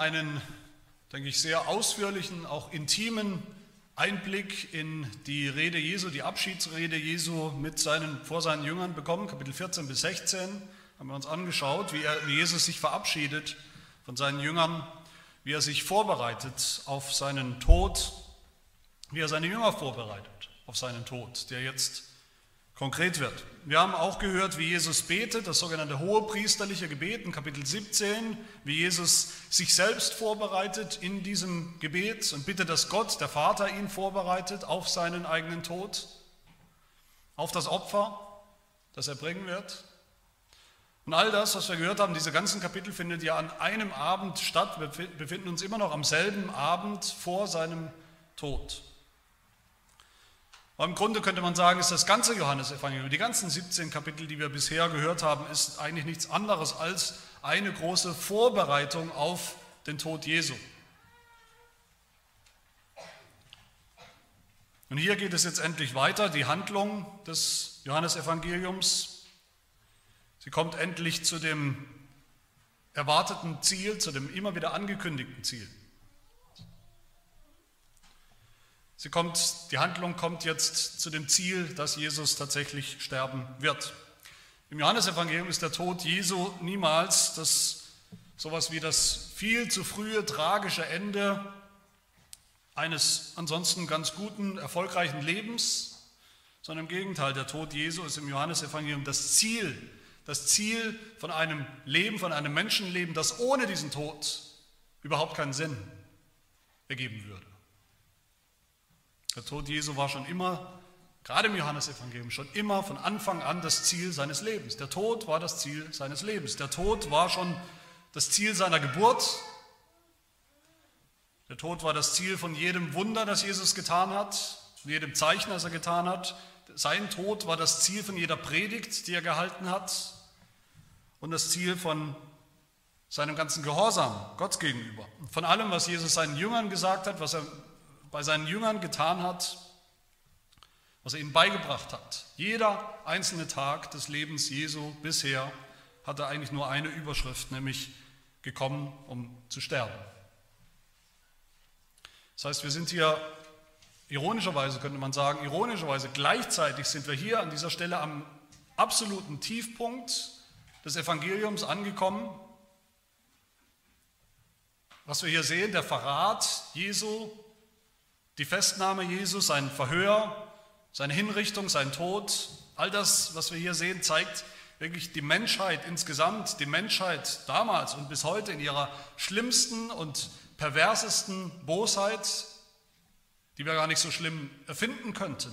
einen, denke ich, sehr ausführlichen, auch intimen Einblick in die Rede Jesu, die Abschiedsrede Jesu mit seinen, vor seinen Jüngern bekommen, Kapitel 14 bis 16, haben wir uns angeschaut, wie, er, wie Jesus sich verabschiedet von seinen Jüngern, wie er sich vorbereitet auf seinen Tod, wie er seine Jünger vorbereitet auf seinen Tod, der jetzt konkret wird. Wir haben auch gehört, wie Jesus betet, das sogenannte hohepriesterliche Gebet in Kapitel 17, wie Jesus sich selbst vorbereitet in diesem Gebet und bittet, dass Gott, der Vater, ihn vorbereitet auf seinen eigenen Tod, auf das Opfer, das er bringen wird. Und all das, was wir gehört haben, diese ganzen Kapitel findet ja an einem Abend statt. Wir befinden uns immer noch am selben Abend vor seinem Tod. Aber im Grunde könnte man sagen, ist das ganze Johannesevangelium, die ganzen 17 Kapitel, die wir bisher gehört haben, ist eigentlich nichts anderes als eine große Vorbereitung auf den Tod Jesu. Und hier geht es jetzt endlich weiter, die Handlung des Johannesevangeliums. Sie kommt endlich zu dem erwarteten Ziel, zu dem immer wieder angekündigten Ziel. Sie kommt, die Handlung kommt jetzt zu dem Ziel, dass Jesus tatsächlich sterben wird. Im Johannesevangelium ist der Tod Jesu niemals das sowas wie das viel zu frühe tragische Ende eines ansonsten ganz guten, erfolgreichen Lebens, sondern im Gegenteil, der Tod Jesu ist im Johannesevangelium das Ziel, das Ziel von einem Leben, von einem Menschenleben, das ohne diesen Tod überhaupt keinen Sinn ergeben würde. Der Tod Jesu war schon immer, gerade im Johannesevangelium, schon immer von Anfang an das Ziel seines Lebens. Der Tod war das Ziel seines Lebens. Der Tod war schon das Ziel seiner Geburt. Der Tod war das Ziel von jedem Wunder, das Jesus getan hat, von jedem Zeichen, das er getan hat. Sein Tod war das Ziel von jeder Predigt, die er gehalten hat und das Ziel von seinem ganzen Gehorsam Gott gegenüber. Von allem, was Jesus seinen Jüngern gesagt hat, was er bei seinen Jüngern getan hat, was er ihnen beigebracht hat. Jeder einzelne Tag des Lebens Jesu bisher hatte eigentlich nur eine Überschrift, nämlich gekommen, um zu sterben. Das heißt, wir sind hier ironischerweise, könnte man sagen, ironischerweise gleichzeitig sind wir hier an dieser Stelle am absoluten Tiefpunkt des Evangeliums angekommen. Was wir hier sehen, der Verrat Jesu die Festnahme Jesus, sein Verhör, seine Hinrichtung, sein Tod, all das, was wir hier sehen, zeigt wirklich die Menschheit insgesamt, die Menschheit damals und bis heute in ihrer schlimmsten und perversesten Bosheit, die wir gar nicht so schlimm erfinden könnten.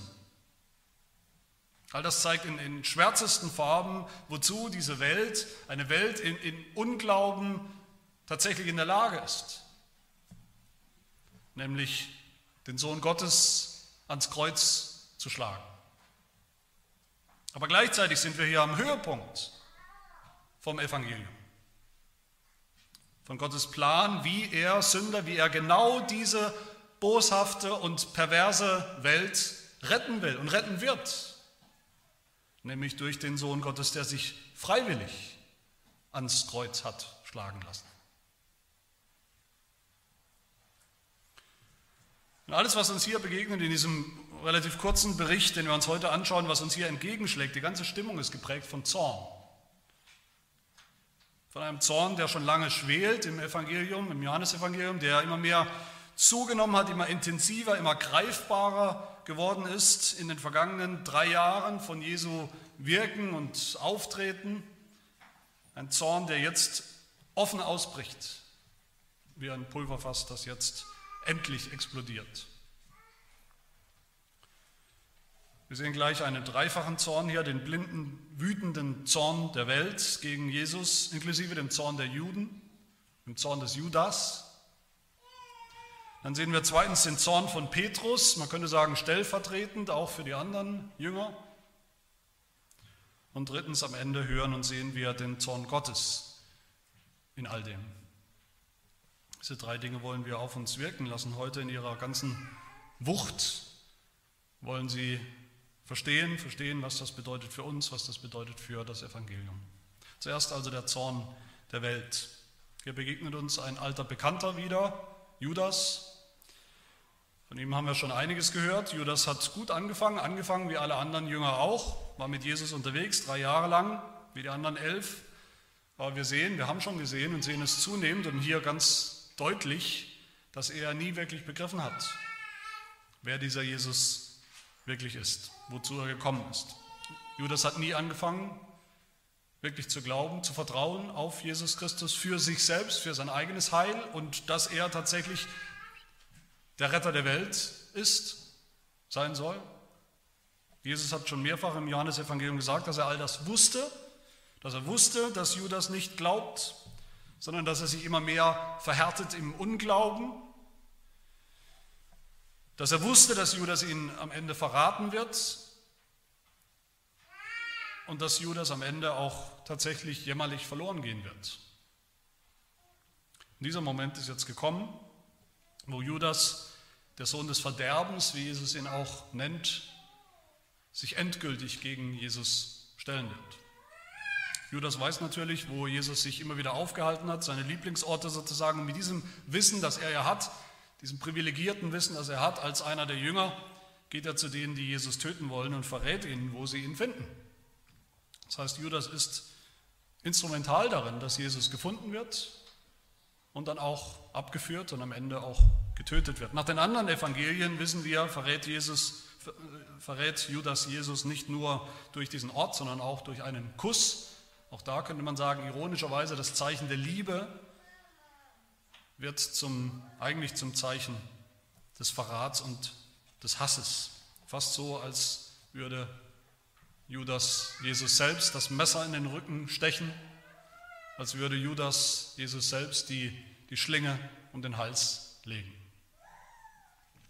All das zeigt in, in schwärzesten Farben, wozu diese Welt, eine Welt in, in Unglauben tatsächlich in der Lage ist. Nämlich den Sohn Gottes ans Kreuz zu schlagen. Aber gleichzeitig sind wir hier am Höhepunkt vom Evangelium. Von Gottes Plan, wie er Sünder, wie er genau diese boshafte und perverse Welt retten will und retten wird. Nämlich durch den Sohn Gottes, der sich freiwillig ans Kreuz hat schlagen lassen. Und alles, was uns hier begegnet in diesem relativ kurzen Bericht, den wir uns heute anschauen, was uns hier entgegenschlägt, die ganze Stimmung ist geprägt von Zorn. Von einem Zorn, der schon lange schwelt im Evangelium, im Johannesevangelium, der immer mehr zugenommen hat, immer intensiver, immer greifbarer geworden ist in den vergangenen drei Jahren von Jesu Wirken und Auftreten. Ein Zorn, der jetzt offen ausbricht, wie ein Pulverfass, das jetzt endlich explodiert. Wir sehen gleich einen dreifachen Zorn hier, den blinden, wütenden Zorn der Welt gegen Jesus, inklusive dem Zorn der Juden, dem Zorn des Judas. Dann sehen wir zweitens den Zorn von Petrus, man könnte sagen stellvertretend, auch für die anderen Jünger. Und drittens am Ende hören und sehen wir den Zorn Gottes in all dem. Diese drei Dinge wollen wir auf uns wirken lassen heute in ihrer ganzen Wucht. Wollen sie verstehen, verstehen, was das bedeutet für uns, was das bedeutet für das Evangelium. Zuerst also der Zorn der Welt. Hier begegnet uns ein alter Bekannter wieder, Judas. Von ihm haben wir schon einiges gehört. Judas hat gut angefangen, angefangen wie alle anderen Jünger auch, war mit Jesus unterwegs, drei Jahre lang, wie die anderen elf. Aber wir sehen, wir haben schon gesehen und sehen es zunehmend und hier ganz deutlich, dass er nie wirklich begriffen hat, wer dieser Jesus wirklich ist, wozu er gekommen ist. Judas hat nie angefangen, wirklich zu glauben, zu vertrauen auf Jesus Christus für sich selbst, für sein eigenes Heil und dass er tatsächlich der Retter der Welt ist, sein soll. Jesus hat schon mehrfach im Johannesevangelium gesagt, dass er all das wusste, dass er wusste, dass Judas nicht glaubt, sondern dass er sich immer mehr verhärtet im Unglauben, dass er wusste, dass Judas ihn am Ende verraten wird und dass Judas am Ende auch tatsächlich jämmerlich verloren gehen wird. Und dieser Moment ist jetzt gekommen, wo Judas, der Sohn des Verderbens, wie Jesus ihn auch nennt, sich endgültig gegen Jesus stellen wird. Judas weiß natürlich, wo Jesus sich immer wieder aufgehalten hat, seine Lieblingsorte sozusagen. Und mit diesem Wissen, das er ja hat, diesem privilegierten Wissen, das er hat als einer der Jünger, geht er zu denen, die Jesus töten wollen und verrät ihnen, wo sie ihn finden. Das heißt, Judas ist instrumental darin, dass Jesus gefunden wird und dann auch abgeführt und am Ende auch getötet wird. Nach den anderen Evangelien wissen wir, verrät, Jesus, verrät Judas Jesus nicht nur durch diesen Ort, sondern auch durch einen Kuss. Auch da könnte man sagen, ironischerweise das Zeichen der Liebe wird zum, eigentlich zum Zeichen des Verrats und des Hasses. Fast so, als würde Judas Jesus selbst das Messer in den Rücken stechen, als würde Judas Jesus selbst die, die Schlinge um den Hals legen.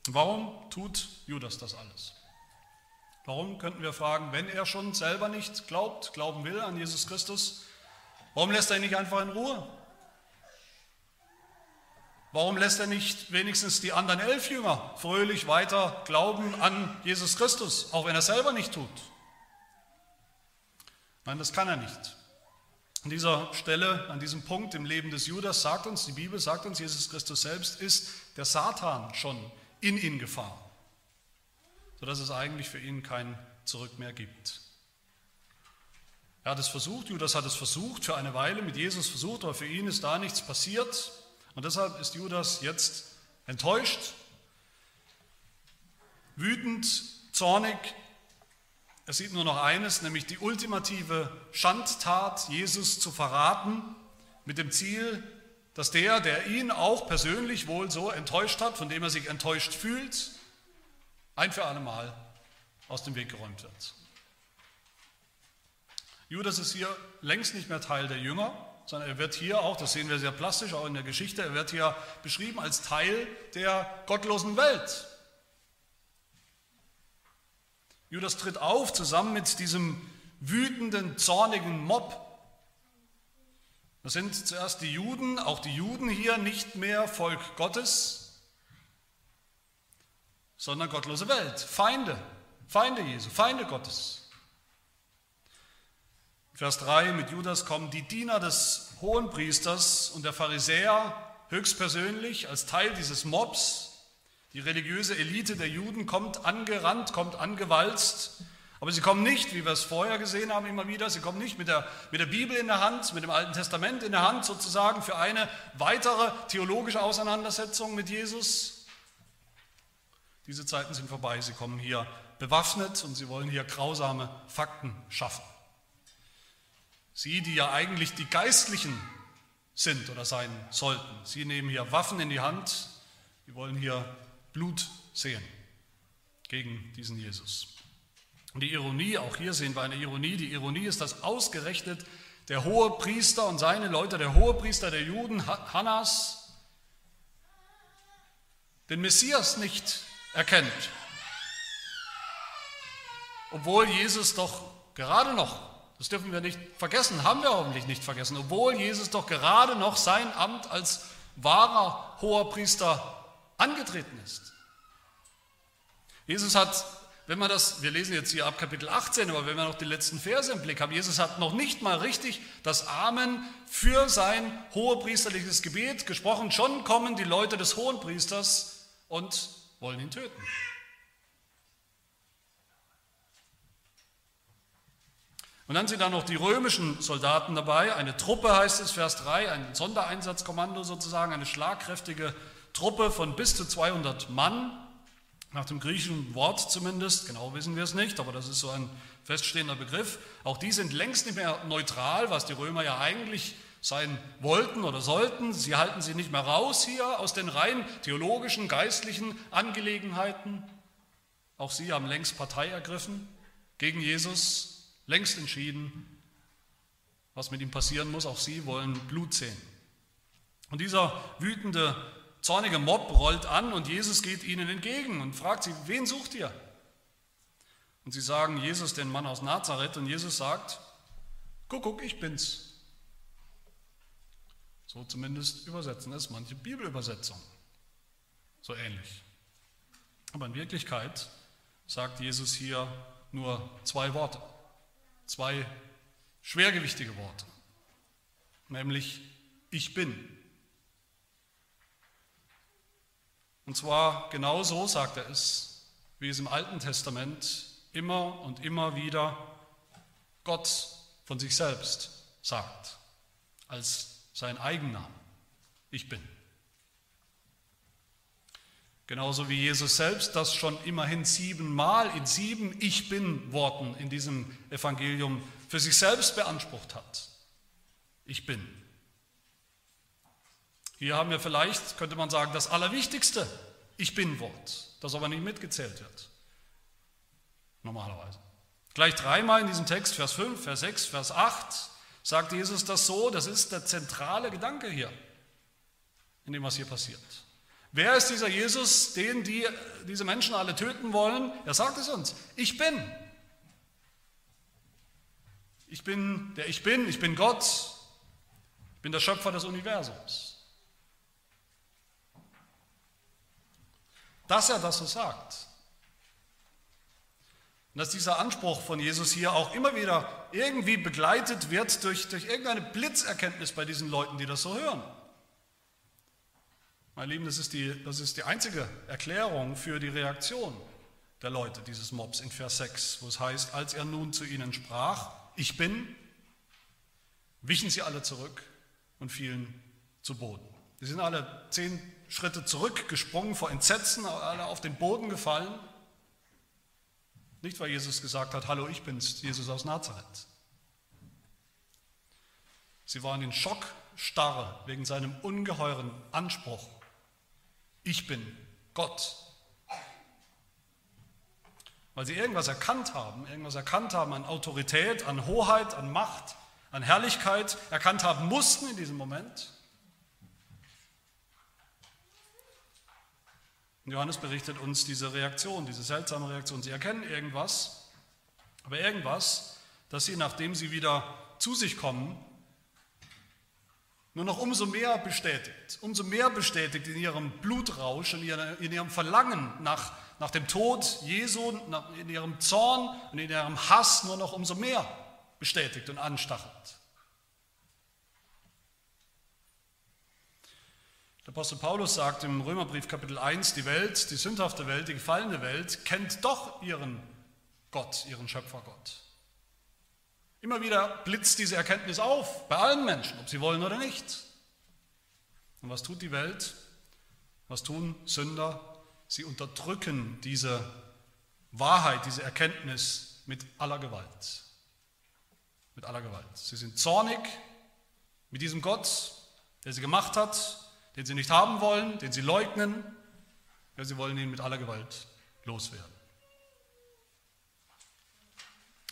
Warum tut Judas das alles? Warum könnten wir fragen, wenn er schon selber nicht glaubt, glauben will an Jesus Christus, warum lässt er ihn nicht einfach in Ruhe? Warum lässt er nicht wenigstens die anderen elf Jünger fröhlich weiter glauben an Jesus Christus, auch wenn er selber nicht tut? Nein, das kann er nicht. An dieser Stelle, an diesem Punkt im Leben des Judas sagt uns, die Bibel sagt uns, Jesus Christus selbst ist der Satan schon in ihn gefahren, sodass es eigentlich für ihn kein Zurück mehr gibt. Er hat es versucht, Judas hat es versucht, für eine Weile mit Jesus versucht, aber für ihn ist da nichts passiert. Und deshalb ist Judas jetzt enttäuscht, wütend, zornig, er sieht nur noch eines, nämlich die ultimative Schandtat, Jesus zu verraten, mit dem Ziel, dass der, der ihn auch persönlich wohl so enttäuscht hat, von dem er sich enttäuscht fühlt, ein für alle Mal aus dem Weg geräumt wird. Judas ist hier längst nicht mehr Teil der Jünger, sondern er wird hier auch, das sehen wir sehr plastisch auch in der Geschichte, er wird hier beschrieben als Teil der gottlosen Welt. Judas tritt auf zusammen mit diesem wütenden, zornigen Mob. Das sind zuerst die Juden, auch die Juden hier nicht mehr Volk Gottes, sondern gottlose Welt, Feinde, Feinde Jesu, Feinde Gottes. Vers 3, mit Judas kommen die Diener des Hohenpriesters und der Pharisäer höchstpersönlich als Teil dieses Mobs. Die religiöse Elite der Juden kommt angerannt, kommt angewalzt, aber sie kommen nicht, wie wir es vorher gesehen haben, immer wieder, sie kommen nicht mit der, mit der Bibel in der Hand, mit dem Alten Testament in der Hand sozusagen für eine weitere theologische Auseinandersetzung mit Jesus. Diese Zeiten sind vorbei, sie kommen hier bewaffnet und sie wollen hier grausame Fakten schaffen. Sie, die ja eigentlich die Geistlichen sind oder sein sollten, sie nehmen hier Waffen in die Hand, sie wollen hier Blut sehen gegen diesen Jesus. Und die Ironie, auch hier sehen wir eine Ironie, die Ironie ist, dass ausgerechnet der hohe Priester und seine Leute, der hohe Priester der Juden, Hannas, den Messias nicht erkennt. Obwohl Jesus doch gerade noch, das dürfen wir nicht vergessen, haben wir hoffentlich nicht vergessen, obwohl Jesus doch gerade noch sein Amt als wahrer hoher Priester angetreten ist. Jesus hat wenn man das, wir lesen jetzt hier ab Kapitel 18, aber wenn wir noch die letzten Verse im Blick haben, Jesus hat noch nicht mal richtig das Amen für sein hohepriesterliches Gebet gesprochen. Schon kommen die Leute des Hohenpriesters und wollen ihn töten. Und dann sind da noch die römischen Soldaten dabei, eine Truppe heißt es, Vers 3, ein Sondereinsatzkommando sozusagen, eine schlagkräftige Truppe von bis zu 200 Mann, nach dem griechischen Wort zumindest, genau wissen wir es nicht, aber das ist so ein feststehender Begriff. Auch die sind längst nicht mehr neutral, was die Römer ja eigentlich sein wollten oder sollten. Sie halten sie nicht mehr raus hier aus den rein theologischen, geistlichen Angelegenheiten. Auch sie haben längst Partei ergriffen gegen Jesus, längst entschieden, was mit ihm passieren muss. Auch sie wollen Blut sehen. Und dieser wütende, zornige Mob rollt an und Jesus geht ihnen entgegen und fragt sie, wen sucht ihr? Und sie sagen, Jesus, den Mann aus Nazareth. Und Jesus sagt, guck, guck, ich bin's. So zumindest übersetzen es manche Bibelübersetzungen. So ähnlich. Aber in Wirklichkeit sagt Jesus hier nur zwei Worte. Zwei schwergewichtige Worte, nämlich ich bin. Und zwar genau so sagt er es, wie es im Alten Testament immer und immer wieder Gott von sich selbst sagt, als sein Eigennamen. Ich bin. Genauso wie Jesus selbst das schon immerhin siebenmal in sieben Ich bin Worten in diesem Evangelium für sich selbst beansprucht hat. Ich bin. Hier haben wir vielleicht, könnte man sagen, das allerwichtigste Ich bin Wort, das aber nicht mitgezählt wird. Normalerweise. Gleich dreimal in diesem Text, Vers 5, Vers 6, Vers 8, sagt Jesus das so, das ist der zentrale Gedanke hier, in dem, was hier passiert. Wer ist dieser Jesus, den die, diese Menschen alle töten wollen? Er sagt es uns. Ich bin. Ich bin der Ich bin, ich bin Gott, ich bin der Schöpfer des Universums. Dass er das so sagt. Und dass dieser Anspruch von Jesus hier auch immer wieder irgendwie begleitet wird durch, durch irgendeine Blitzerkenntnis bei diesen Leuten, die das so hören. Mein Lieben, das ist, die, das ist die einzige Erklärung für die Reaktion der Leute dieses Mobs in Vers 6, wo es heißt, als er nun zu ihnen sprach, ich bin, wichen sie alle zurück und fielen zu Boden. Sie sind alle zehn Schritte zurückgesprungen vor Entsetzen, alle auf den Boden gefallen. Nicht, weil Jesus gesagt hat, hallo, ich bin's, Jesus aus Nazareth. Sie waren in Schockstarre wegen seinem ungeheuren Anspruch ich bin Gott. Weil sie irgendwas erkannt haben, irgendwas erkannt haben an Autorität, an Hoheit, an Macht, an Herrlichkeit, erkannt haben mussten in diesem Moment. Johannes berichtet uns diese Reaktion, diese seltsame Reaktion. Sie erkennen irgendwas, aber irgendwas, dass sie, nachdem sie wieder zu sich kommen, nur noch umso mehr bestätigt, umso mehr bestätigt in ihrem Blutrausch, in ihrem Verlangen nach, nach dem Tod Jesu, in ihrem Zorn und in ihrem Hass nur noch umso mehr bestätigt und anstachelt. Der Apostel Paulus sagt im Römerbrief Kapitel 1, die Welt, die sündhafte Welt, die gefallene Welt kennt doch ihren Gott, ihren Schöpfergott. Immer wieder blitzt diese Erkenntnis auf, bei allen Menschen, ob sie wollen oder nicht. Und was tut die Welt? Was tun Sünder? Sie unterdrücken diese Wahrheit, diese Erkenntnis mit aller Gewalt. Mit aller Gewalt. Sie sind zornig mit diesem Gott, der sie gemacht hat, den sie nicht haben wollen, den sie leugnen. Ja, sie wollen ihn mit aller Gewalt loswerden.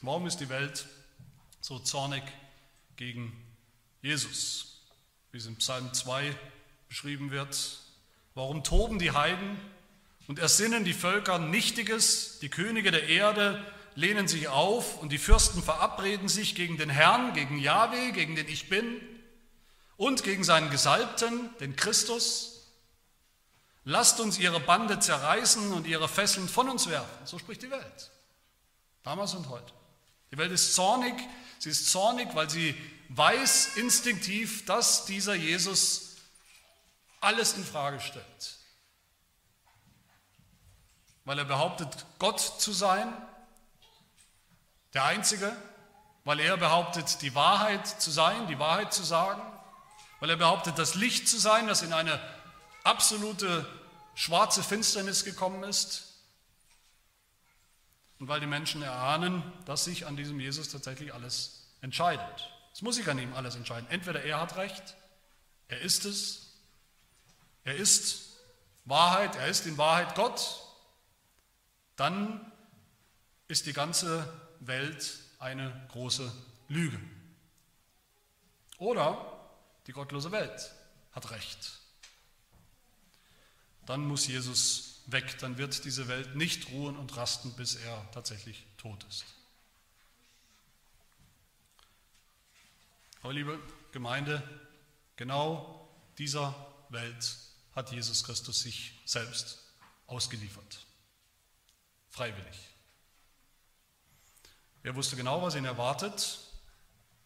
Warum ist die Welt so zornig gegen Jesus, wie es in Psalm 2 beschrieben wird. Warum toben die Heiden und ersinnen die Völker Nichtiges, die Könige der Erde lehnen sich auf und die Fürsten verabreden sich gegen den Herrn, gegen Yahweh, gegen den Ich Bin und gegen seinen Gesalbten, den Christus. Lasst uns ihre Bande zerreißen und ihre Fesseln von uns werfen. So spricht die Welt. Damals und heute. Die Welt ist zornig. Sie ist zornig, weil sie weiß instinktiv, dass dieser Jesus alles in Frage stellt. Weil er behauptet, Gott zu sein, der Einzige, weil er behauptet, die Wahrheit zu sein, die Wahrheit zu sagen, weil er behauptet, das Licht zu sein, das in eine absolute schwarze Finsternis gekommen ist. Und weil die Menschen erahnen, dass sich an diesem Jesus tatsächlich alles entscheidet. Es muss sich an ihm alles entscheiden. Entweder er hat Recht, er ist es, er ist Wahrheit, er ist in Wahrheit Gott, dann ist die ganze Welt eine große Lüge. Oder die gottlose Welt hat Recht. Dann muss Jesus weg, dann wird diese Welt nicht ruhen und rasten, bis er tatsächlich tot ist. Aber liebe Gemeinde, genau dieser Welt hat Jesus Christus sich selbst ausgeliefert. Freiwillig. Er wusste genau, was ihn erwartet,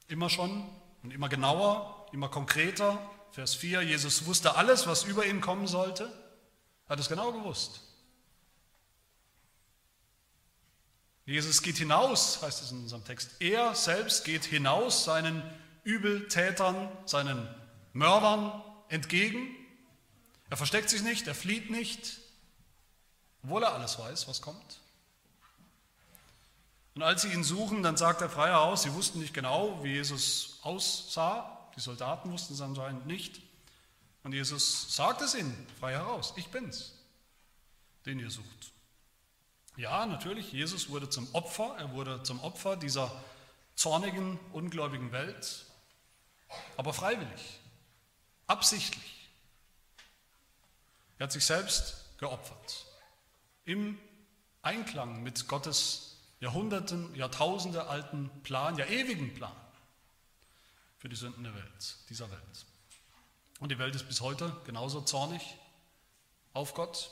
immer schon und immer genauer, immer konkreter. Vers 4, Jesus wusste alles, was über ihn kommen sollte, hat es genau gewusst. Jesus geht hinaus, heißt es in unserem Text. Er selbst geht hinaus seinen Übeltätern, seinen Mördern entgegen. Er versteckt sich nicht, er flieht nicht, obwohl er alles weiß, was kommt. Und als sie ihn suchen, dann sagt er frei heraus, sie wussten nicht genau, wie Jesus aussah. Die Soldaten wussten es anscheinend nicht. Und Jesus sagt es ihnen frei heraus, ich bin's, den ihr sucht. Ja, natürlich, Jesus wurde zum Opfer, er wurde zum Opfer dieser zornigen, ungläubigen Welt, aber freiwillig, absichtlich. Er hat sich selbst geopfert, im Einklang mit Gottes Jahrhunderten, Jahrtausende alten Plan, ja ewigen Plan für die Sünden der Welt, dieser Welt. Und die Welt ist bis heute genauso zornig auf Gott.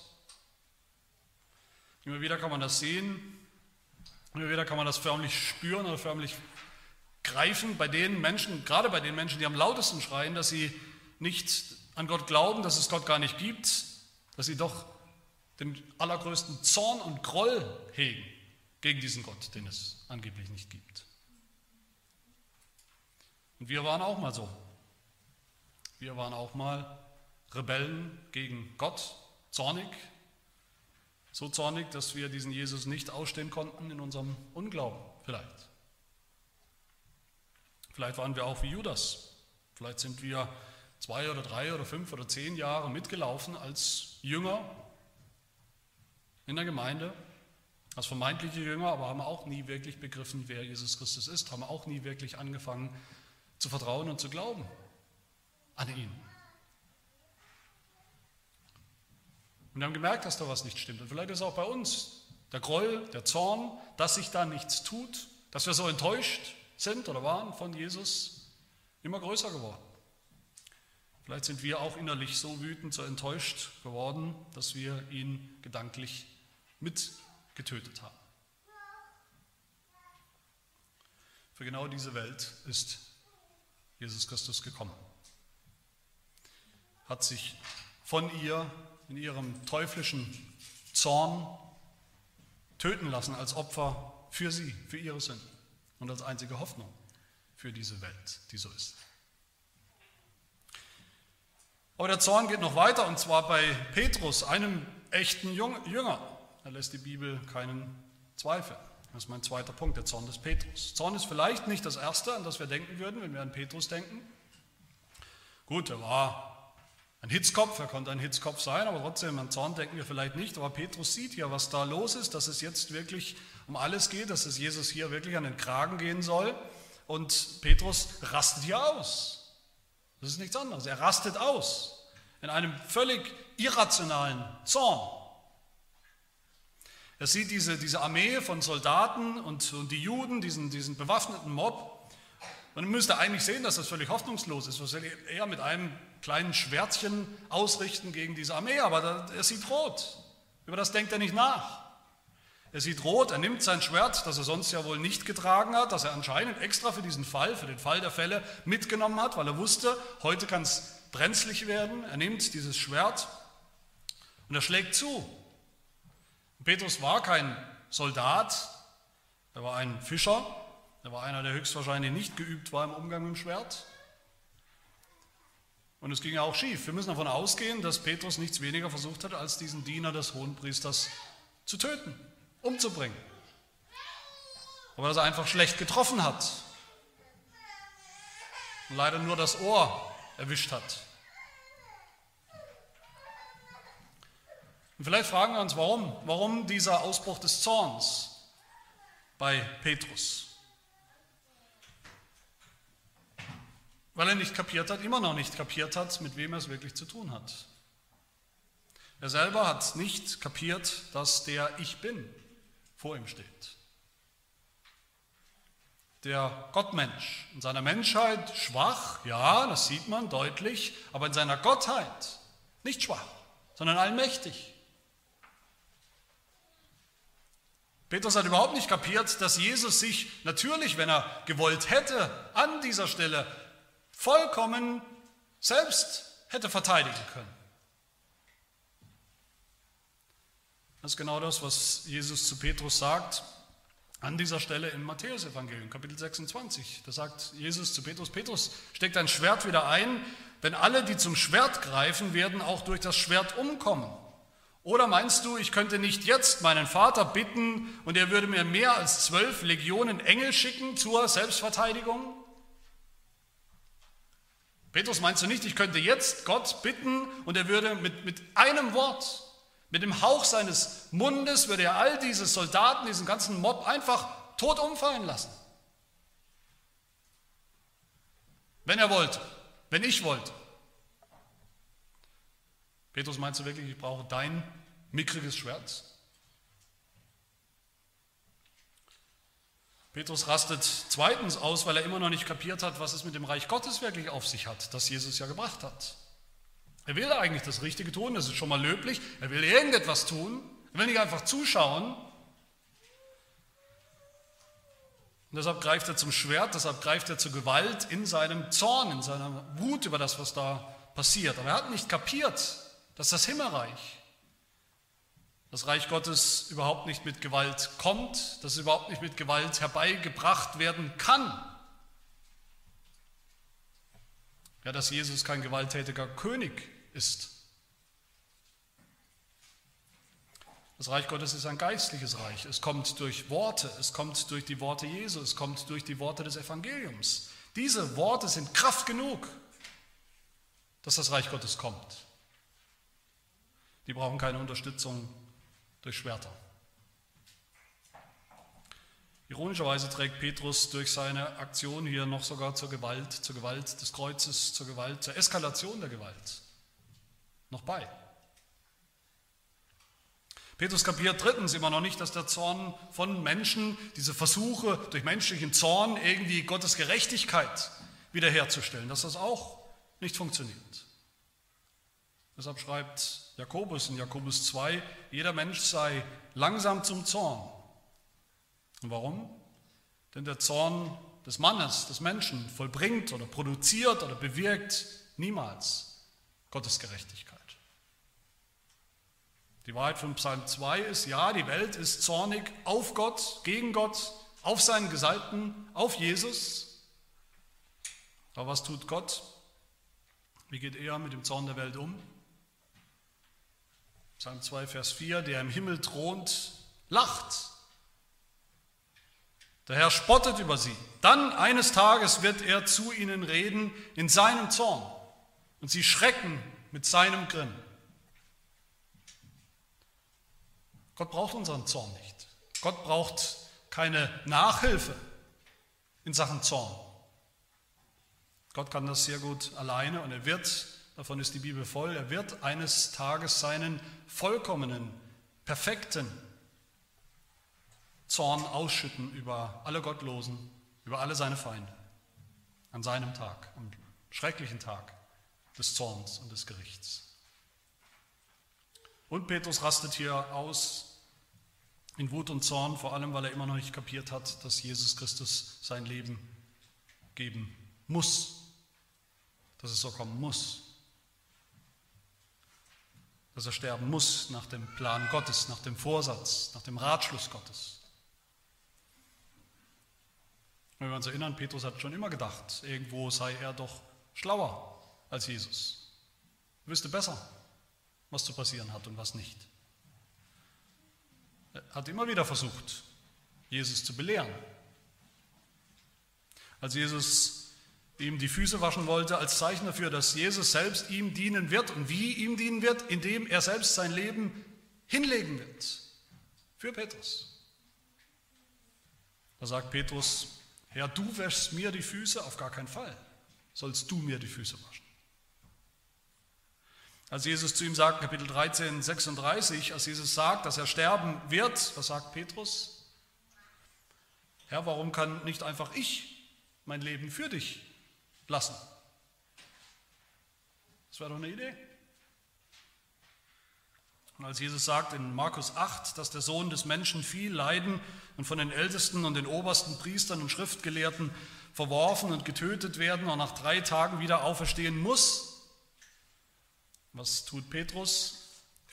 Immer wieder kann man das sehen, immer wieder kann man das förmlich spüren oder förmlich greifen bei den Menschen, gerade bei den Menschen, die am lautesten schreien, dass sie nicht an Gott glauben, dass es Gott gar nicht gibt, dass sie doch den allergrößten Zorn und Groll hegen gegen diesen Gott, den es angeblich nicht gibt. Und wir waren auch mal so. Wir waren auch mal Rebellen gegen Gott, zornig, so zornig, dass wir diesen Jesus nicht ausstehen konnten in unserem Unglauben vielleicht. Vielleicht waren wir auch wie Judas. Vielleicht sind wir zwei oder drei oder fünf oder zehn Jahre mitgelaufen als Jünger in der Gemeinde als vermeintliche Jünger, aber haben auch nie wirklich begriffen, wer Jesus Christus ist, haben auch nie wirklich angefangen zu vertrauen und zu glauben an ihn. Und haben gemerkt, dass da was nicht stimmt. Und vielleicht ist auch bei uns der Groll, der Zorn, dass sich da nichts tut, dass wir so enttäuscht sind oder waren von Jesus, immer größer geworden. Vielleicht sind wir auch innerlich so wütend, so enttäuscht geworden, dass wir ihn gedanklich mit getötet haben. Für genau diese Welt ist Jesus Christus gekommen. Hat sich von ihr in ihrem teuflischen Zorn töten lassen als Opfer für sie, für ihre Sünden und als einzige Hoffnung für diese Welt, die so ist. Aber der Zorn geht noch weiter und zwar bei Petrus, einem echten Jünger. Da lässt die Bibel keinen Zweifel. Das ist mein zweiter Punkt, der Zorn des Petrus. Zorn ist vielleicht nicht das Erste, an das wir denken würden, wenn wir an Petrus denken. Gut, er war ein Hitzkopf, er konnte ein Hitzkopf sein, aber trotzdem an Zorn denken wir vielleicht nicht. Aber Petrus sieht ja, was da los ist, dass es jetzt wirklich um alles geht, dass es Jesus hier wirklich an den Kragen gehen soll. Und Petrus rastet hier aus. Das ist nichts anderes. Er rastet aus in einem völlig irrationalen Zorn. Er sieht diese, diese Armee von Soldaten und, und die Juden, diesen, diesen bewaffneten Mob, Man müsste eigentlich sehen, dass das völlig hoffnungslos ist. Was will er mit einem kleinen Schwärtchen ausrichten gegen diese Armee? Aber er sieht rot. Über das denkt er nicht nach. Er sieht rot, er nimmt sein Schwert, das er sonst ja wohl nicht getragen hat, das er anscheinend extra für diesen Fall, für den Fall der Fälle mitgenommen hat, weil er wusste, heute kann es brenzlig werden. Er nimmt dieses Schwert und er schlägt zu. Petrus war kein Soldat, er war ein Fischer, er war einer, der höchstwahrscheinlich nicht geübt war im Umgang mit dem Schwert. Und es ging ja auch schief. Wir müssen davon ausgehen, dass Petrus nichts weniger versucht hat, als diesen Diener des Hohenpriesters zu töten, umzubringen. Aber dass er einfach schlecht getroffen hat und leider nur das Ohr erwischt hat. Und vielleicht fragen wir uns, warum, warum dieser Ausbruch des Zorns bei Petrus? Weil er nicht kapiert hat, immer noch nicht kapiert hat, mit wem er es wirklich zu tun hat. Er selber hat nicht kapiert, dass der Ich Bin vor ihm steht. Der Gottmensch in seiner Menschheit schwach, ja, das sieht man deutlich, aber in seiner Gottheit nicht schwach, sondern allmächtig. Petrus hat überhaupt nicht kapiert, dass Jesus sich natürlich, wenn er gewollt hätte, an dieser Stelle vollkommen selbst hätte verteidigen können. Das ist genau das, was Jesus zu Petrus sagt an dieser Stelle im Matthäusevangelium, Kapitel 26. Da sagt Jesus zu Petrus, Petrus, steck dein Schwert wieder ein, denn alle, die zum Schwert greifen, werden auch durch das Schwert umkommen. Oder meinst du, ich könnte nicht jetzt meinen Vater bitten und er würde mir mehr als zwölf Legionen Engel schicken zur Selbstverteidigung? Petrus, meinst du nicht, ich könnte jetzt Gott bitten und er würde mit, mit einem Wort, mit dem Hauch seines Mundes, würde er all diese Soldaten, diesen ganzen Mob einfach tot umfallen lassen? Wenn er wollte, wenn ich wollte. Petrus, meinst du wirklich, ich brauche dein mickriges Schwert? Petrus rastet zweitens aus, weil er immer noch nicht kapiert hat, was es mit dem Reich Gottes wirklich auf sich hat, das Jesus ja gebracht hat. Er will eigentlich das Richtige tun, das ist schon mal löblich. Er will irgendetwas tun. Er will nicht einfach zuschauen. Und deshalb greift er zum Schwert, deshalb greift er zur Gewalt in seinem Zorn, in seiner Wut über das, was da passiert. Aber er hat nicht kapiert, dass das Himmelreich das Reich Gottes überhaupt nicht mit Gewalt kommt, dass es überhaupt nicht mit Gewalt herbeigebracht werden kann. Ja, dass Jesus kein gewalttätiger König ist. Das Reich Gottes ist ein geistliches Reich. Es kommt durch Worte, es kommt durch die Worte Jesu, es kommt durch die Worte des Evangeliums. Diese Worte sind Kraft genug, dass das Reich Gottes kommt. Die brauchen keine Unterstützung durch Schwerter. Ironischerweise trägt Petrus durch seine Aktion hier noch sogar zur Gewalt, zur Gewalt des Kreuzes, zur Gewalt, zur Eskalation der Gewalt noch bei. Petrus kapiert drittens immer noch nicht, dass der Zorn von Menschen, diese Versuche durch menschlichen Zorn irgendwie Gottes Gerechtigkeit wiederherzustellen, dass das auch nicht funktioniert. Deshalb schreibt Jakobus in Jakobus 2, jeder Mensch sei langsam zum Zorn. Und warum? Denn der Zorn des Mannes, des Menschen, vollbringt oder produziert oder bewirkt niemals Gottes Gerechtigkeit. Die Wahrheit von Psalm 2 ist, ja, die Welt ist zornig auf Gott, gegen Gott, auf seinen Gesalbten, auf Jesus. Aber was tut Gott? Wie geht er mit dem Zorn der Welt um? Psalm 2, Vers 4, der im Himmel thront, lacht. Der Herr spottet über sie. Dann eines Tages wird er zu ihnen reden in seinem Zorn und sie schrecken mit seinem Grimm. Gott braucht unseren Zorn nicht. Gott braucht keine Nachhilfe in Sachen Zorn. Gott kann das sehr gut alleine und er wird davon ist die Bibel voll, er wird eines Tages seinen vollkommenen, perfekten Zorn ausschütten über alle Gottlosen, über alle seine Feinde. an seinem Tag, am schrecklichen Tag des Zorns und des Gerichts. Und Petrus rastet hier aus in Wut und Zorn, vor allem weil er immer noch nicht kapiert hat, dass Jesus Christus sein Leben geben muss, dass es so kommen muss, dass er sterben muss nach dem Plan Gottes, nach dem Vorsatz, nach dem Ratschluss Gottes. Wenn wir uns erinnern, Petrus hat schon immer gedacht, irgendwo sei er doch schlauer als Jesus. Er wüsste besser, was zu passieren hat und was nicht. Er hat immer wieder versucht, Jesus zu belehren. Als Jesus ihm die Füße waschen wollte, als Zeichen dafür, dass Jesus selbst ihm dienen wird und wie ihm dienen wird, indem er selbst sein Leben hinlegen wird. Für Petrus. Da sagt Petrus, Herr, du wäschst mir die Füße, auf gar keinen Fall sollst du mir die Füße waschen. Als Jesus zu ihm sagt, Kapitel 13, 36, als Jesus sagt, dass er sterben wird, was sagt Petrus? Herr, warum kann nicht einfach ich mein Leben für dich lassen? Das wäre doch eine Idee. Und als Jesus sagt in Markus 8, dass der Sohn des Menschen viel leiden und von den Ältesten und den obersten Priestern und Schriftgelehrten verworfen und getötet werden und nach drei Tagen wieder auferstehen muss, was tut Petrus?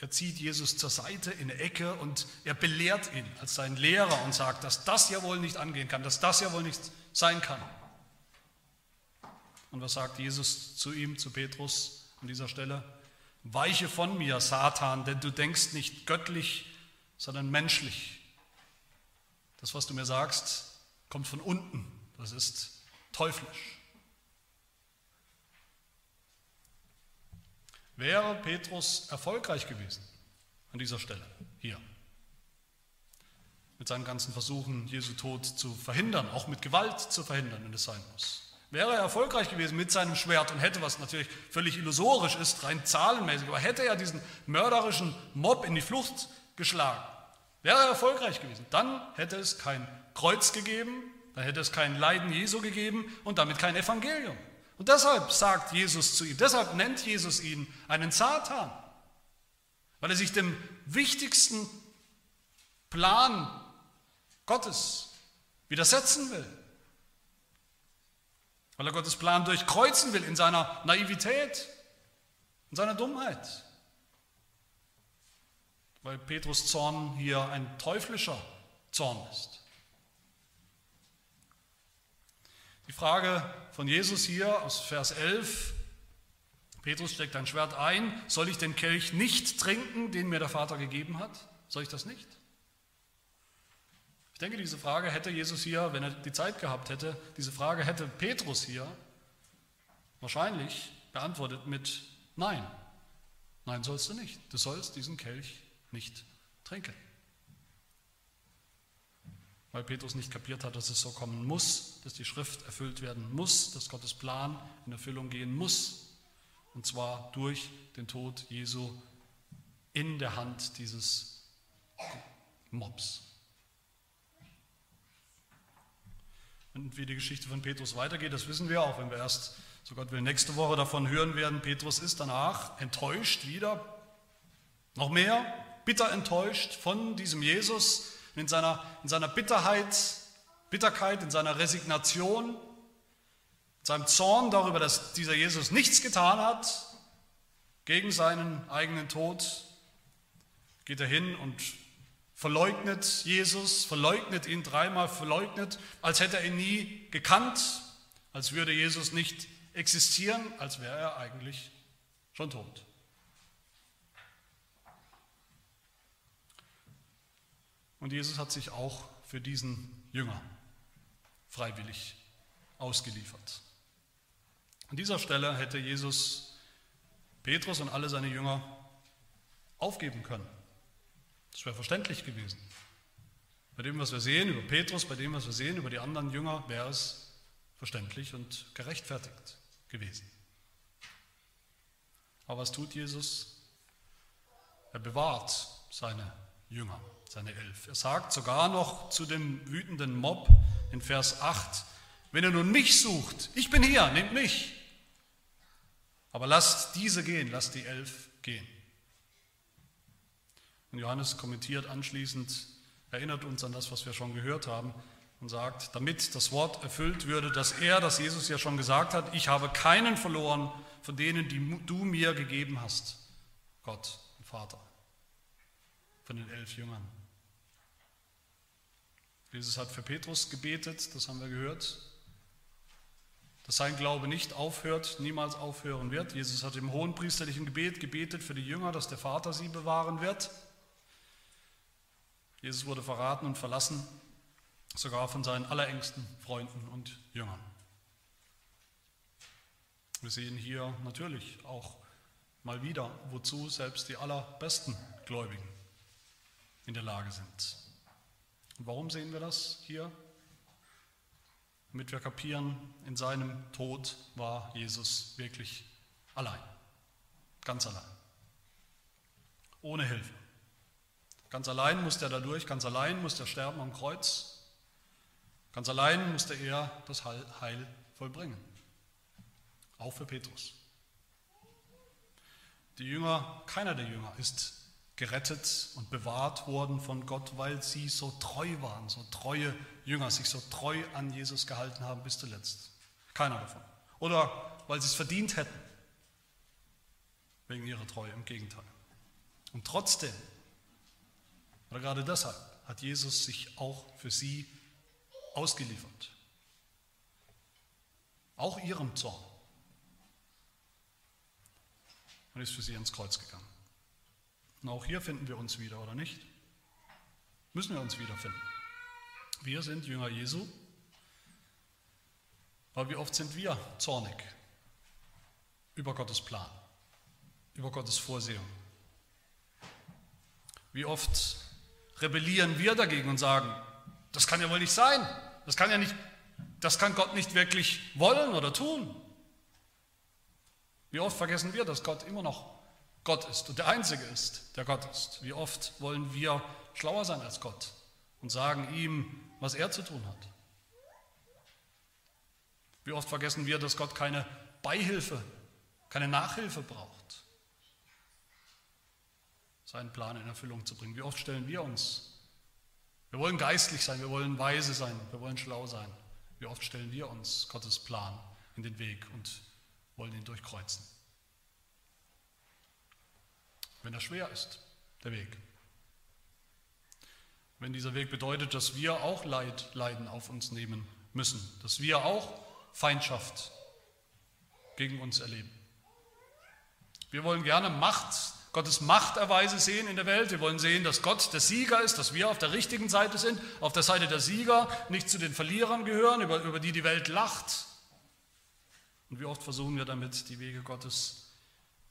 Er zieht Jesus zur Seite in eine Ecke und er belehrt ihn als seinen Lehrer und sagt, dass das ja wohl nicht angehen kann, dass das ja wohl nicht sein kann. Und was sagt Jesus zu ihm, zu Petrus an dieser Stelle? Weiche von mir, Satan, denn du denkst nicht göttlich, sondern menschlich. Das, was du mir sagst, kommt von unten. Das ist teuflisch. Wäre Petrus erfolgreich gewesen an dieser Stelle, hier, mit seinen ganzen Versuchen, Jesu Tod zu verhindern, auch mit Gewalt zu verhindern, wenn es sein muss. Wäre er erfolgreich gewesen mit seinem Schwert und hätte, was natürlich völlig illusorisch ist, rein zahlenmäßig, aber hätte er diesen mörderischen Mob in die Flucht geschlagen, wäre er erfolgreich gewesen, dann hätte es kein Kreuz gegeben, dann hätte es kein Leiden Jesu gegeben und damit kein Evangelium. Und deshalb sagt Jesus zu ihm, deshalb nennt Jesus ihn einen Satan, weil er sich dem wichtigsten Plan Gottes widersetzen will, weil er Gottes Plan durchkreuzen will in seiner Naivität, in seiner Dummheit, weil Petrus Zorn hier ein teuflischer Zorn ist. Die Frage von Jesus hier aus Vers 11, Petrus steckt ein Schwert ein, soll ich den Kelch nicht trinken, den mir der Vater gegeben hat? Soll ich das nicht? Ich denke, diese Frage hätte Jesus hier, wenn er die Zeit gehabt hätte, diese Frage hätte Petrus hier wahrscheinlich beantwortet mit Nein. Nein, sollst du nicht. Du sollst diesen Kelch nicht trinken weil Petrus nicht kapiert hat, dass es so kommen muss, dass die Schrift erfüllt werden muss, dass Gottes Plan in Erfüllung gehen muss, und zwar durch den Tod Jesu in der Hand dieses Mobs. Und wie die Geschichte von Petrus weitergeht, das wissen wir auch, wenn wir erst, so Gott will, nächste Woche davon hören werden. Petrus ist danach enttäuscht wieder, noch mehr, bitter enttäuscht von diesem Jesus, in seiner, in seiner Bitterheit, Bitterkeit, in seiner Resignation, in seinem Zorn darüber, dass dieser Jesus nichts getan hat gegen seinen eigenen Tod, geht er hin und verleugnet Jesus, verleugnet ihn dreimal, verleugnet, als hätte er ihn nie gekannt, als würde Jesus nicht existieren, als wäre er eigentlich schon tot. Und Jesus hat sich auch für diesen Jünger freiwillig ausgeliefert. An dieser Stelle hätte Jesus Petrus und alle seine Jünger aufgeben können. Das wäre verständlich gewesen. Bei dem, was wir sehen über Petrus, bei dem, was wir sehen über die anderen Jünger, wäre es verständlich und gerechtfertigt gewesen. Aber was tut Jesus? Er bewahrt seine Jünger seine Elf. Er sagt sogar noch zu dem wütenden Mob in Vers 8, Wenn ihr nun mich sucht, ich bin hier, nehmt mich. Aber lasst diese gehen, lasst die elf gehen. Und Johannes kommentiert anschließend, erinnert uns an das, was wir schon gehört haben und sagt, damit das Wort erfüllt würde, dass er, das Jesus ja schon gesagt hat, ich habe keinen verloren von denen, die du mir gegeben hast, Gott und Vater, von den elf Jüngern. Jesus hat für Petrus gebetet, das haben wir gehört, dass sein Glaube nicht aufhört, niemals aufhören wird. Jesus hat im hohen priesterlichen Gebet gebetet für die Jünger, dass der Vater sie bewahren wird. Jesus wurde verraten und verlassen, sogar von seinen allerengsten Freunden und Jüngern. Wir sehen hier natürlich auch mal wieder, wozu selbst die allerbesten Gläubigen in der Lage sind. Und warum sehen wir das hier? Damit wir kapieren, in seinem Tod war Jesus wirklich allein, ganz allein, ohne Hilfe. Ganz allein musste er dadurch, ganz allein musste er sterben am Kreuz, ganz allein musste er das Heil vollbringen, auch für Petrus. Die Jünger, keiner der Jünger ist gerettet und bewahrt worden von Gott, weil sie so treu waren, so treue Jünger, sich so treu an Jesus gehalten haben bis zuletzt. Keiner davon. Oder weil sie es verdient hätten, wegen ihrer Treue, im Gegenteil. Und trotzdem, oder gerade deshalb, hat Jesus sich auch für sie ausgeliefert. Auch ihrem Zorn. Und ist für sie ans Kreuz gegangen. Und auch hier finden wir uns wieder, oder nicht? Müssen wir uns wiederfinden. Wir sind Jünger Jesu, aber wie oft sind wir zornig über Gottes Plan, über Gottes Vorsehung? Wie oft rebellieren wir dagegen und sagen, das kann ja wohl nicht sein, das kann ja nicht, das kann Gott nicht wirklich wollen oder tun. Wie oft vergessen wir, dass Gott immer noch Gott ist und der Einzige ist, der Gott ist. Wie oft wollen wir schlauer sein als Gott und sagen ihm, was er zu tun hat. Wie oft vergessen wir, dass Gott keine Beihilfe, keine Nachhilfe braucht, seinen Plan in Erfüllung zu bringen. Wie oft stellen wir uns, wir wollen geistlich sein, wir wollen weise sein, wir wollen schlau sein. Wie oft stellen wir uns Gottes Plan in den Weg und wollen ihn durchkreuzen wenn er schwer ist, der Weg. Wenn dieser Weg bedeutet, dass wir auch Leid, Leiden auf uns nehmen müssen, dass wir auch Feindschaft gegen uns erleben. Wir wollen gerne Macht, Gottes Machterweise sehen in der Welt. Wir wollen sehen, dass Gott der Sieger ist, dass wir auf der richtigen Seite sind, auf der Seite der Sieger, nicht zu den Verlierern gehören, über, über die die Welt lacht. Und wie oft versuchen wir damit, die Wege Gottes,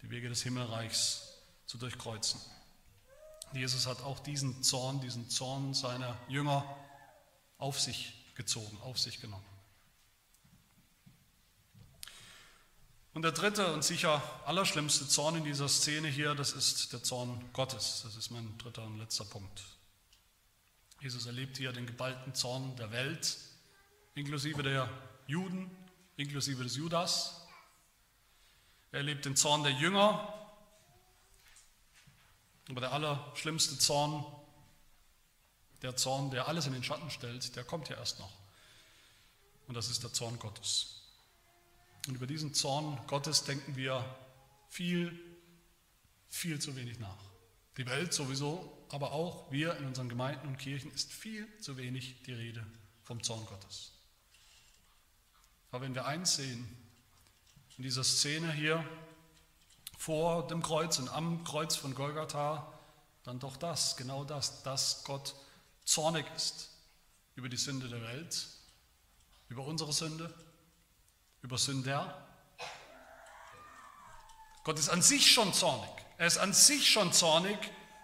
die Wege des Himmelreichs zu durchkreuzen. Jesus hat auch diesen Zorn, diesen Zorn seiner Jünger auf sich gezogen, auf sich genommen. Und der dritte und sicher allerschlimmste Zorn in dieser Szene hier, das ist der Zorn Gottes. Das ist mein dritter und letzter Punkt. Jesus erlebt hier den geballten Zorn der Welt, inklusive der Juden, inklusive des Judas. Er erlebt den Zorn der Jünger, aber der allerschlimmste Zorn, der Zorn, der alles in den Schatten stellt, der kommt ja erst noch. Und das ist der Zorn Gottes. Und über diesen Zorn Gottes denken wir viel, viel zu wenig nach. Die Welt sowieso, aber auch wir in unseren Gemeinden und Kirchen ist viel zu wenig die Rede vom Zorn Gottes. Aber wenn wir eins sehen, in dieser Szene hier, vor dem Kreuz und am Kreuz von Golgatha, dann doch das, genau das, dass Gott zornig ist über die Sünde der Welt, über unsere Sünde, über Sünder. Gott ist an sich schon zornig. Er ist an sich schon zornig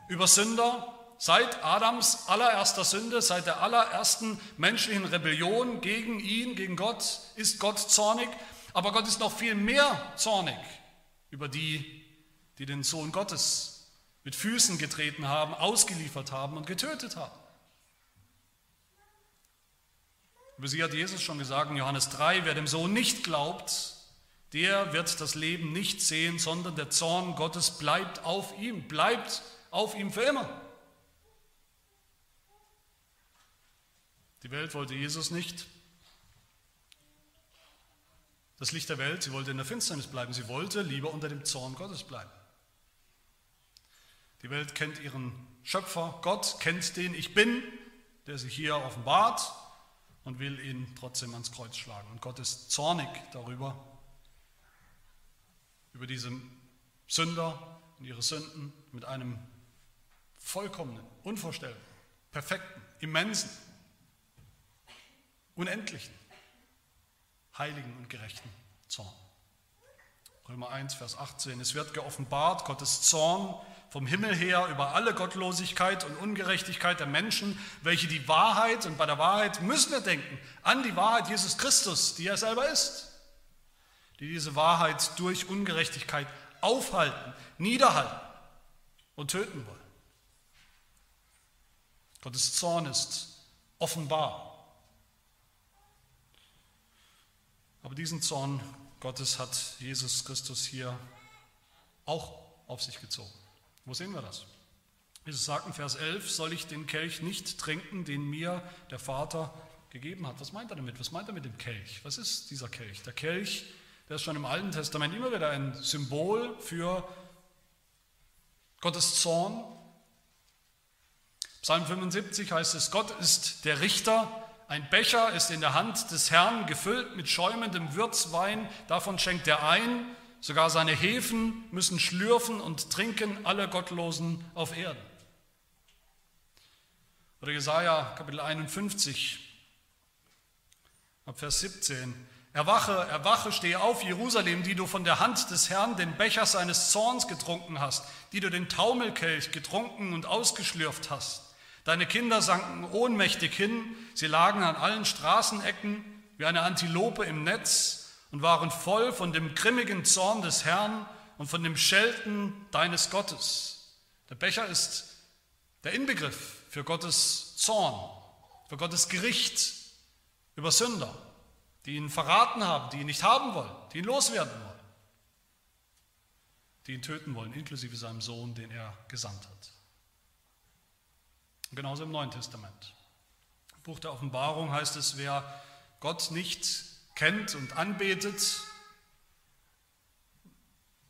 über Sünder. Seit Adams allererster Sünde, seit der allerersten menschlichen Rebellion gegen ihn, gegen Gott, ist Gott zornig. Aber Gott ist noch viel mehr zornig über die, die den Sohn Gottes mit Füßen getreten haben, ausgeliefert haben und getötet haben. Über sie hat Jesus schon gesagt in Johannes 3, wer dem Sohn nicht glaubt, der wird das Leben nicht sehen, sondern der Zorn Gottes bleibt auf ihm, bleibt auf ihm für immer. Die Welt wollte Jesus nicht. Das Licht der Welt, sie wollte in der Finsternis bleiben, sie wollte lieber unter dem Zorn Gottes bleiben. Die Welt kennt ihren Schöpfer, Gott kennt den Ich Bin, der sich hier offenbart und will ihn trotzdem ans Kreuz schlagen. Und Gott ist zornig darüber, über diese Sünder und ihre Sünden mit einem vollkommenen, unvorstellbaren, perfekten, immensen, unendlichen, heiligen und gerechten Zorn. Römer 1, Vers 18. Es wird geoffenbart, Gottes Zorn vom Himmel her über alle Gottlosigkeit und Ungerechtigkeit der Menschen, welche die Wahrheit, und bei der Wahrheit müssen wir denken, an die Wahrheit Jesus Christus, die er selber ist, die diese Wahrheit durch Ungerechtigkeit aufhalten, niederhalten und töten wollen. Gottes Zorn ist offenbar. Aber diesen Zorn Gottes hat Jesus Christus hier auch auf sich gezogen. Wo sehen wir das? Jesus sagt in Vers 11, soll ich den Kelch nicht trinken, den mir der Vater gegeben hat. Was meint er damit? Was meint er mit dem Kelch? Was ist dieser Kelch? Der Kelch, der ist schon im Alten Testament immer wieder ein Symbol für Gottes Zorn. Psalm 75 heißt es, Gott ist der Richter, ein Becher ist in der Hand des Herrn gefüllt mit schäumendem Würzwein, davon schenkt er ein, Sogar seine Hefen müssen schlürfen und trinken alle Gottlosen auf Erden. Oder Jesaja Kapitel 51, ab Vers 17. Erwache, erwache, stehe auf, Jerusalem, die du von der Hand des Herrn den Becher seines Zorns getrunken hast, die du den Taumelkelch getrunken und ausgeschlürft hast. Deine Kinder sanken ohnmächtig hin, sie lagen an allen Straßenecken wie eine Antilope im Netz, und waren voll von dem grimmigen Zorn des Herrn und von dem Schelten deines Gottes. Der Becher ist der Inbegriff für Gottes Zorn, für Gottes Gericht über Sünder, die ihn verraten haben, die ihn nicht haben wollen, die ihn loswerden wollen, die ihn töten wollen, inklusive seinem Sohn, den er gesandt hat. genauso im Neuen Testament. Im Buch der Offenbarung heißt es, wer Gott nicht kennt und anbetet,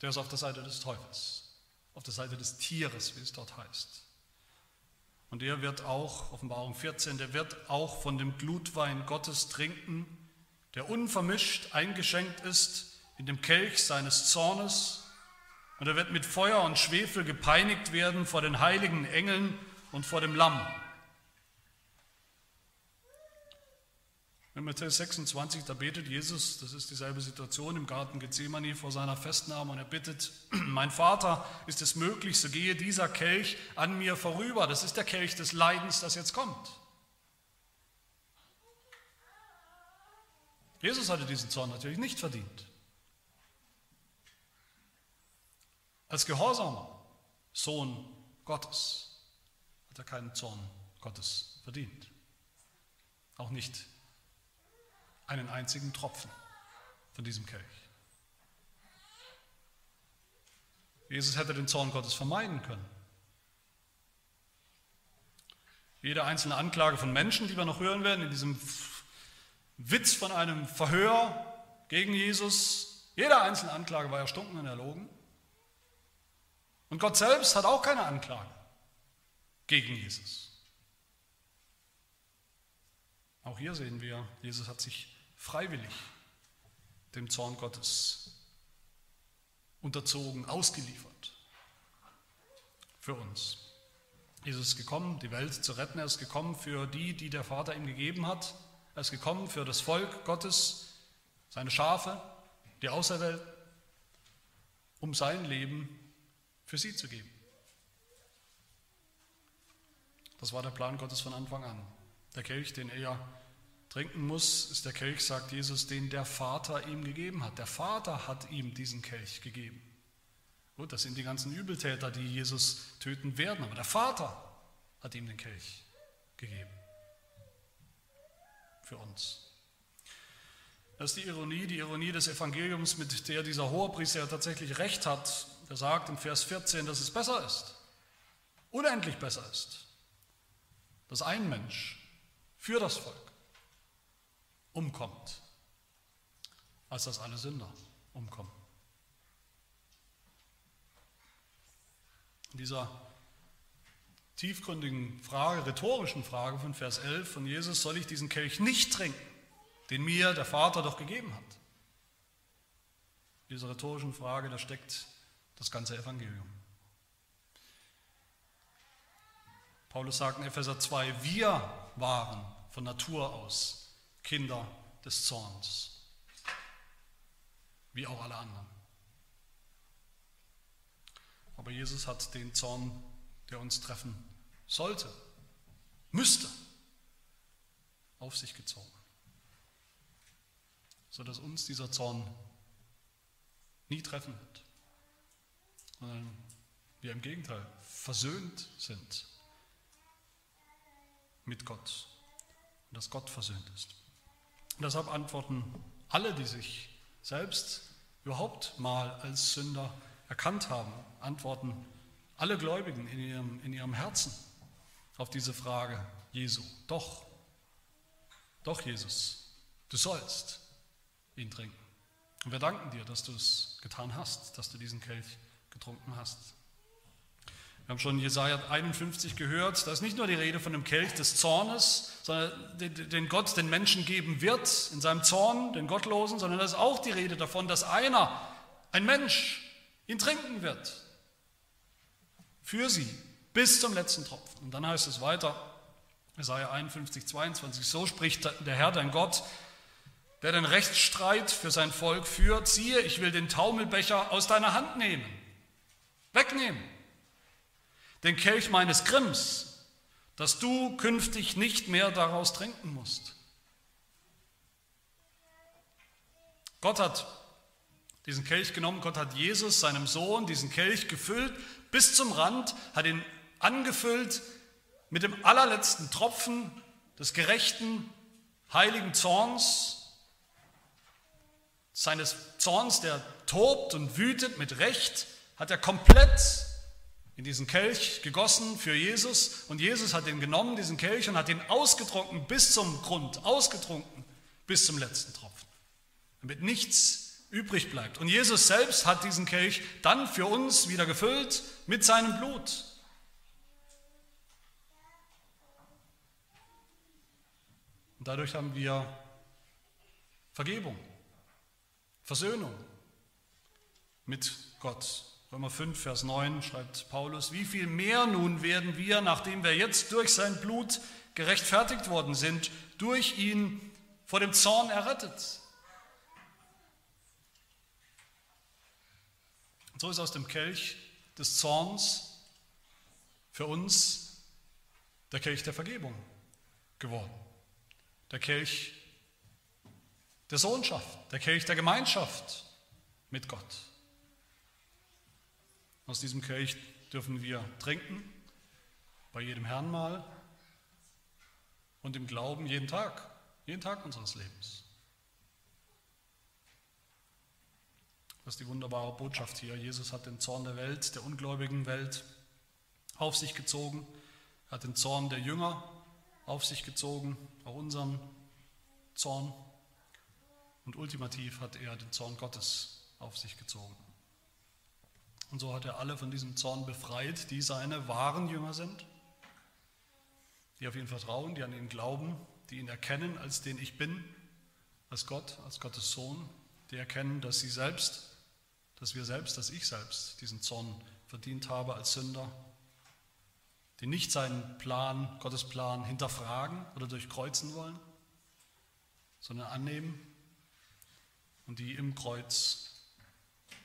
der ist auf der Seite des Teufels, auf der Seite des Tieres, wie es dort heißt. Und er wird auch, Offenbarung 14, der wird auch von dem Glutwein Gottes trinken, der unvermischt eingeschenkt ist in dem Kelch seines Zornes. Und er wird mit Feuer und Schwefel gepeinigt werden vor den heiligen Engeln und vor dem Lamm. In Matthäus 26, da betet Jesus, das ist dieselbe Situation im Garten Gethsemane vor seiner Festnahme und er bittet, mein Vater, ist es möglich, so gehe dieser Kelch an mir vorüber. Das ist der Kelch des Leidens, das jetzt kommt. Jesus hatte diesen Zorn natürlich nicht verdient. Als gehorsamer Sohn Gottes hat er keinen Zorn Gottes verdient. Auch nicht einen einzigen Tropfen von diesem Kelch. Jesus hätte den Zorn Gottes vermeiden können. Jede einzelne Anklage von Menschen, die wir noch hören werden, in diesem Witz von einem Verhör gegen Jesus, jede einzelne Anklage war erstunken und erlogen. Und Gott selbst hat auch keine Anklage gegen Jesus. Auch hier sehen wir, Jesus hat sich freiwillig dem Zorn Gottes unterzogen, ausgeliefert für uns. Jesus ist gekommen, die Welt zu retten. Er ist gekommen für die, die der Vater ihm gegeben hat. Er ist gekommen für das Volk Gottes, seine Schafe, die Auserwählten, um sein Leben für sie zu geben. Das war der Plan Gottes von Anfang an. Der Kelch, den er trinken muss, ist der Kelch, sagt Jesus, den der Vater ihm gegeben hat. Der Vater hat ihm diesen Kelch gegeben. Gut, das sind die ganzen Übeltäter, die Jesus töten werden, aber der Vater hat ihm den Kelch gegeben. für uns. Das ist die Ironie, die Ironie des Evangeliums, mit der dieser Hohepriester tatsächlich recht hat. Er sagt in Vers 14, dass es besser ist, unendlich besser ist, dass ein Mensch für das Volk umkommt, als dass alle Sünder umkommen. In dieser tiefgründigen Frage, rhetorischen Frage von Vers 11 von Jesus, soll ich diesen Kelch nicht trinken, den mir der Vater doch gegeben hat? In dieser rhetorischen Frage, da steckt das ganze Evangelium. Paulus sagt in Epheser 2, wir waren von Natur aus Kinder des Zorns, wie auch alle anderen. Aber Jesus hat den Zorn, der uns treffen sollte, müsste, auf sich gezogen, sodass uns dieser Zorn nie treffen wird, sondern wir im Gegenteil versöhnt sind mit Gott und dass Gott versöhnt ist. Und deshalb antworten alle, die sich selbst überhaupt mal als Sünder erkannt haben, antworten alle Gläubigen in ihrem, in ihrem Herzen auf diese Frage Jesu. Doch, doch Jesus, du sollst ihn trinken. Und wir danken dir, dass du es getan hast, dass du diesen Kelch getrunken hast. Wir haben schon Jesaja 51 gehört, da ist nicht nur die Rede von dem Kelch des Zornes, sondern den Gott den Menschen geben wird in seinem Zorn, den Gottlosen, sondern da ist auch die Rede davon, dass einer, ein Mensch, ihn trinken wird. Für sie, bis zum letzten Tropfen. Und dann heißt es weiter, Jesaja 51, 22, so spricht der Herr, dein Gott, der den Rechtsstreit für sein Volk führt, siehe, ich will den Taumelbecher aus deiner Hand nehmen, wegnehmen den Kelch meines Grimms, dass du künftig nicht mehr daraus trinken musst. Gott hat diesen Kelch genommen, Gott hat Jesus, seinem Sohn, diesen Kelch gefüllt bis zum Rand, hat ihn angefüllt mit dem allerletzten Tropfen des gerechten, heiligen Zorns, seines Zorns, der tobt und wütet mit Recht, hat er komplett in diesen Kelch gegossen für Jesus und Jesus hat ihn genommen, diesen Kelch, und hat ihn ausgetrunken bis zum Grund, ausgetrunken bis zum letzten Tropfen, damit nichts übrig bleibt. Und Jesus selbst hat diesen Kelch dann für uns wieder gefüllt mit seinem Blut. Und dadurch haben wir Vergebung, Versöhnung mit Gott Römer 5, Vers 9 schreibt Paulus, wie viel mehr nun werden wir, nachdem wir jetzt durch sein Blut gerechtfertigt worden sind, durch ihn vor dem Zorn errettet. Und so ist aus dem Kelch des Zorns für uns der Kelch der Vergebung geworden. Der Kelch der Sohnschaft, der Kelch der Gemeinschaft mit Gott. Aus diesem Kelch dürfen wir trinken, bei jedem Herrnmal und im Glauben jeden Tag, jeden Tag unseres Lebens. Das ist die wunderbare Botschaft hier. Jesus hat den Zorn der Welt, der ungläubigen Welt, auf sich gezogen. Er hat den Zorn der Jünger auf sich gezogen, auch unseren Zorn. Und ultimativ hat er den Zorn Gottes auf sich gezogen. Und so hat er alle von diesem Zorn befreit, die seine wahren Jünger sind, die auf ihn vertrauen, die an ihn glauben, die ihn erkennen als den ich bin, als Gott, als Gottes Sohn, die erkennen, dass sie selbst, dass wir selbst, dass ich selbst diesen Zorn verdient habe als Sünder, die nicht seinen Plan, Gottes Plan hinterfragen oder durchkreuzen wollen, sondern annehmen und die im Kreuz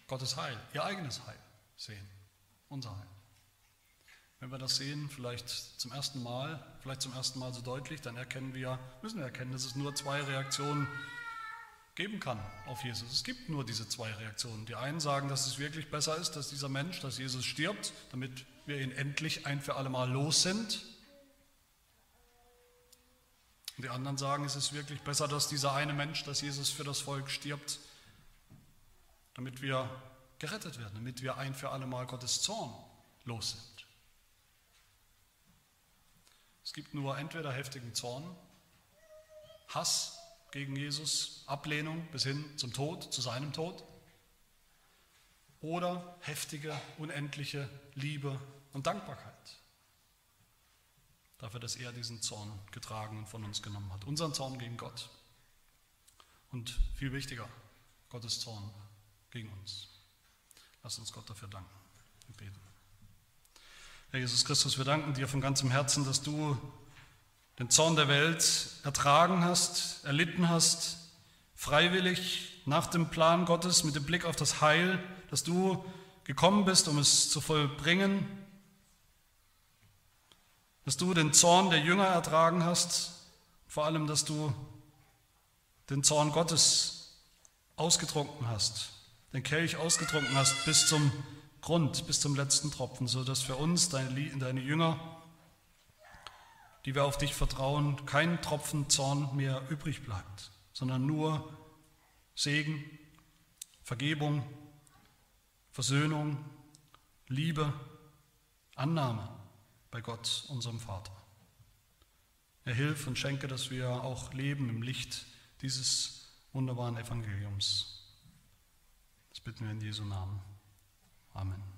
Gottes Heil, ihr eigenes Heil sehen, unser Heil. Wenn wir das sehen, vielleicht zum ersten Mal, vielleicht zum ersten Mal so deutlich, dann erkennen wir, müssen wir erkennen, dass es nur zwei Reaktionen geben kann auf Jesus. Es gibt nur diese zwei Reaktionen. Die einen sagen, dass es wirklich besser ist, dass dieser Mensch, dass Jesus stirbt, damit wir ihn endlich ein für alle Mal los sind. Und die anderen sagen, es ist wirklich besser, dass dieser eine Mensch, dass Jesus für das Volk stirbt, damit wir gerettet werden, damit wir ein für alle Mal Gottes Zorn los sind. Es gibt nur entweder heftigen Zorn, Hass gegen Jesus, Ablehnung bis hin zum Tod, zu seinem Tod, oder heftige, unendliche Liebe und Dankbarkeit dafür, dass er diesen Zorn getragen und von uns genommen hat. Unseren Zorn gegen Gott und viel wichtiger, Gottes Zorn gegen uns. Lass uns Gott dafür danken und beten. Herr Jesus Christus, wir danken dir von ganzem Herzen, dass du den Zorn der Welt ertragen hast, erlitten hast, freiwillig nach dem Plan Gottes mit dem Blick auf das Heil, dass du gekommen bist, um es zu vollbringen, dass du den Zorn der Jünger ertragen hast, vor allem, dass du den Zorn Gottes ausgetrunken hast, den Kelch ausgetrunken hast bis zum Grund, bis zum letzten Tropfen, sodass für uns, deine, deine Jünger, die wir auf dich vertrauen, kein Tropfen Zorn mehr übrig bleibt, sondern nur Segen, Vergebung, Versöhnung, Liebe, Annahme bei Gott, unserem Vater. Er hilf und schenke, dass wir auch leben im Licht dieses wunderbaren Evangeliums. Das bitten wir in Jesu Namen. Amen.